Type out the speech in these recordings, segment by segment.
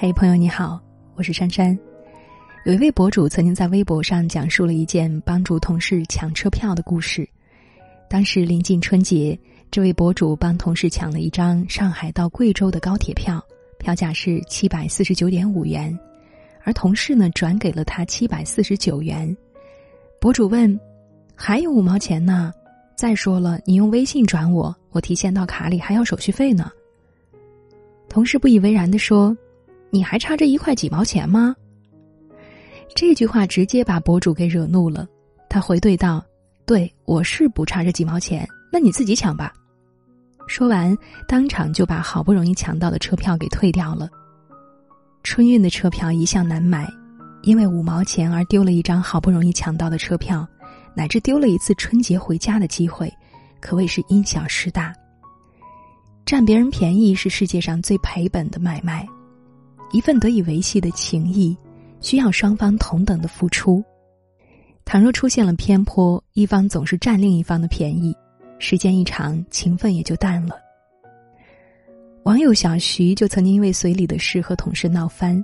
嘿，朋友你好，我是珊珊。有一位博主曾经在微博上讲述了一件帮助同事抢车票的故事。当时临近春节，这位博主帮同事抢了一张上海到贵州的高铁票，票价是七百四十九点五元，而同事呢转给了他七百四十九元。博主问：“还有五毛钱呢？再说了，你用微信转我，我提现到卡里还要手续费呢。”同事不以为然的说。你还差这一块几毛钱吗？这句话直接把博主给惹怒了，他回怼道：“对，我是不差这几毛钱，那你自己抢吧。”说完，当场就把好不容易抢到的车票给退掉了。春运的车票一向难买，因为五毛钱而丢了一张好不容易抢到的车票，乃至丢了一次春节回家的机会，可谓是因小失大。占别人便宜是世界上最赔本的买卖。一份得以维系的情谊，需要双方同等的付出。倘若出现了偏颇，一方总是占另一方的便宜，时间一长，情分也就淡了。网友小徐就曾经因为随礼的事和同事闹翻。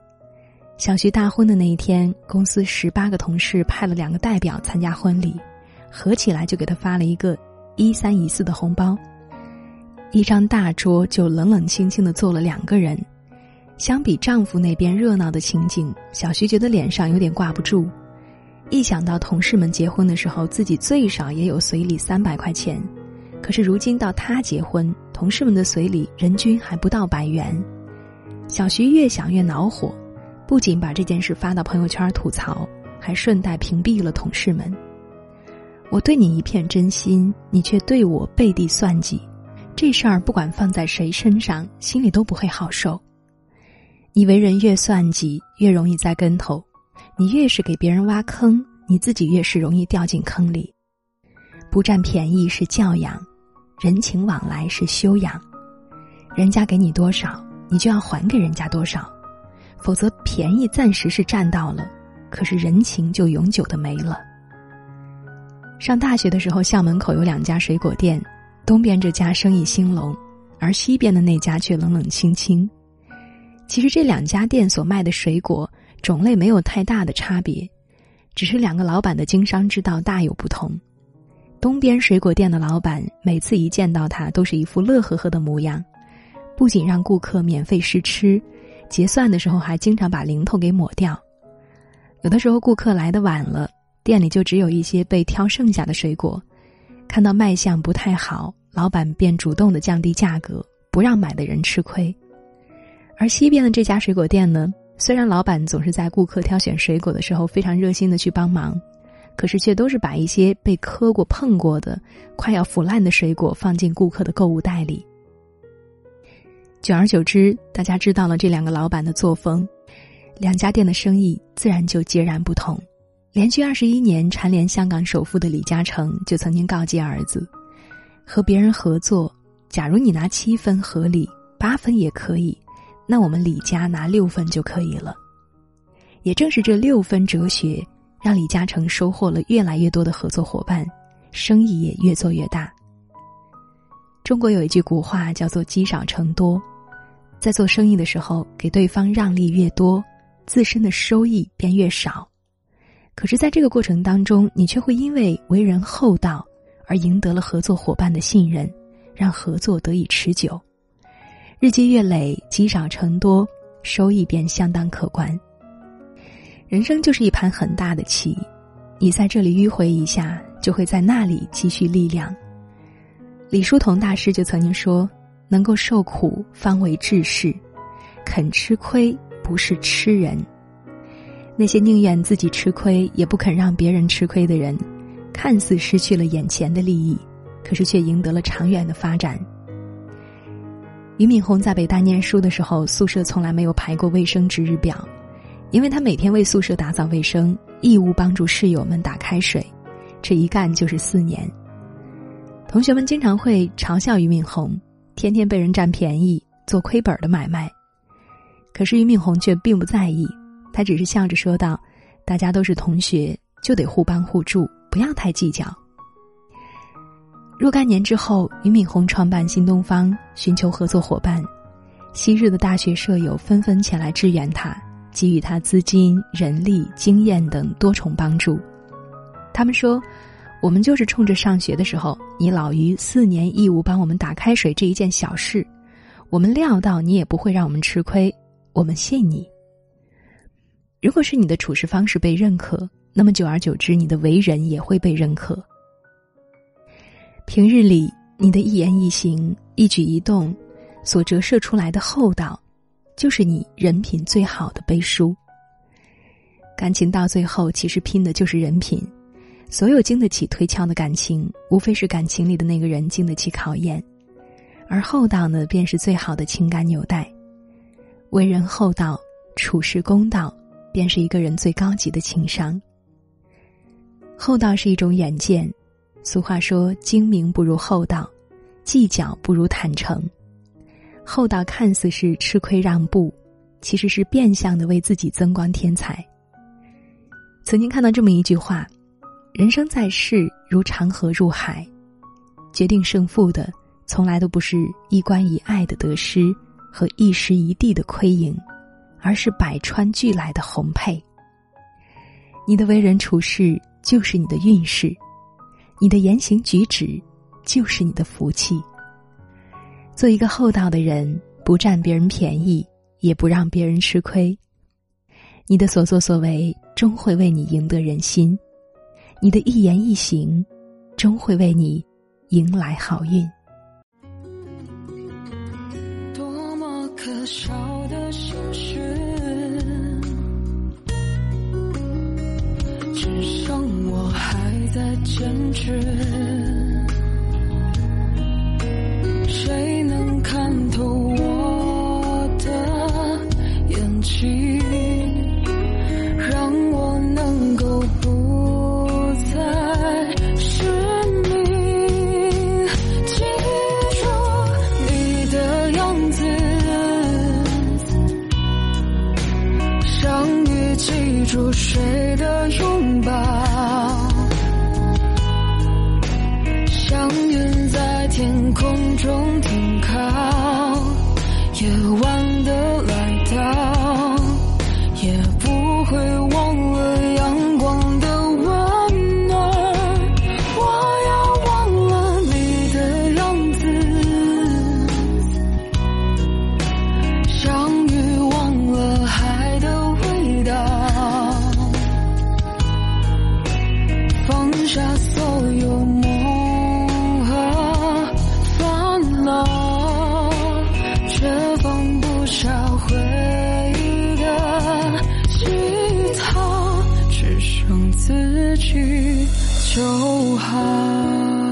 小徐大婚的那一天，公司十八个同事派了两个代表参加婚礼，合起来就给他发了一个一三一四的红包。一张大桌就冷冷清清的坐了两个人。相比丈夫那边热闹的情景，小徐觉得脸上有点挂不住。一想到同事们结婚的时候，自己最少也有随礼三百块钱，可是如今到他结婚，同事们的随礼人均还不到百元。小徐越想越恼火，不仅把这件事发到朋友圈吐槽，还顺带屏蔽了同事们。我对你一片真心，你却对我背地算计，这事儿不管放在谁身上，心里都不会好受。你为人越算计，越容易栽跟头；你越是给别人挖坑，你自己越是容易掉进坑里。不占便宜是教养，人情往来是修养。人家给你多少，你就要还给人家多少，否则便宜暂时是占到了，可是人情就永久的没了。上大学的时候，校门口有两家水果店，东边这家生意兴隆，而西边的那家却冷冷清清。其实这两家店所卖的水果种类没有太大的差别，只是两个老板的经商之道大有不同。东边水果店的老板每次一见到他都是一副乐呵呵的模样，不仅让顾客免费试吃，结算的时候还经常把零头给抹掉。有的时候顾客来的晚了，店里就只有一些被挑剩下的水果，看到卖相不太好，老板便主动的降低价格，不让买的人吃亏。而西边的这家水果店呢，虽然老板总是在顾客挑选水果的时候非常热心的去帮忙，可是却都是把一些被磕过、碰过的、快要腐烂的水果放进顾客的购物袋里。久而久之，大家知道了这两个老板的作风，两家店的生意自然就截然不同。连续二十一年蝉联香港首富的李嘉诚就曾经告诫儿子：和别人合作，假如你拿七分合理，八分也可以。那我们李家拿六分就可以了。也正是这六分哲学，让李嘉诚收获了越来越多的合作伙伴，生意也越做越大。中国有一句古话叫做“积少成多”，在做生意的时候，给对方让利越多，自身的收益便越少。可是，在这个过程当中，你却会因为为人厚道，而赢得了合作伙伴的信任，让合作得以持久。日积月累，积少成多，收益便相当可观。人生就是一盘很大的棋，你在这里迂回一下，就会在那里积蓄力量。李叔同大师就曾经说：“能够受苦方为志士，肯吃亏不是吃人。那些宁愿自己吃亏也不肯让别人吃亏的人，看似失去了眼前的利益，可是却赢得了长远的发展。”俞敏洪在北大念书的时候，宿舍从来没有排过卫生值日表，因为他每天为宿舍打扫卫生，义务帮助室友们打开水，这一干就是四年。同学们经常会嘲笑俞敏洪，天天被人占便宜，做亏本的买卖。可是俞敏洪却并不在意，他只是笑着说道：“大家都是同学，就得互帮互助，不要太计较。”若干年之后，俞敏洪创办新东方，寻求合作伙伴。昔日的大学舍友纷纷前来支援他，给予他资金、人力、经验等多重帮助。他们说：“我们就是冲着上学的时候，你老于四年义务帮我们打开水这一件小事，我们料到你也不会让我们吃亏，我们信你。如果是你的处事方式被认可，那么久而久之，你的为人也会被认可。平日里。”你的一言一行、一举一动，所折射出来的厚道，就是你人品最好的背书。感情到最后，其实拼的就是人品。所有经得起推敲的感情，无非是感情里的那个人经得起考验，而厚道呢，便是最好的情感纽带。为人厚道、处事公道，便是一个人最高级的情商。厚道是一种远见。俗话说：“精明不如厚道，计较不如坦诚。”厚道看似是吃亏让步，其实是变相的为自己增光添彩。曾经看到这么一句话：“人生在世如长河入海，决定胜负的从来都不是一关一爱的得失和一时一地的亏盈，而是百川俱来的宏沛。”你的为人处事就是你的运势。你的言行举止，就是你的福气。做一个厚道的人，不占别人便宜，也不让别人吃亏。你的所作所为，终会为你赢得人心；你的一言一行，终会为你迎来好运。多么可笑在坚持，谁能看透我的眼睛，让我能够不再失明？记住你的样子，相遇，记住谁的拥抱。祥云在天空中停靠夜晚去就好。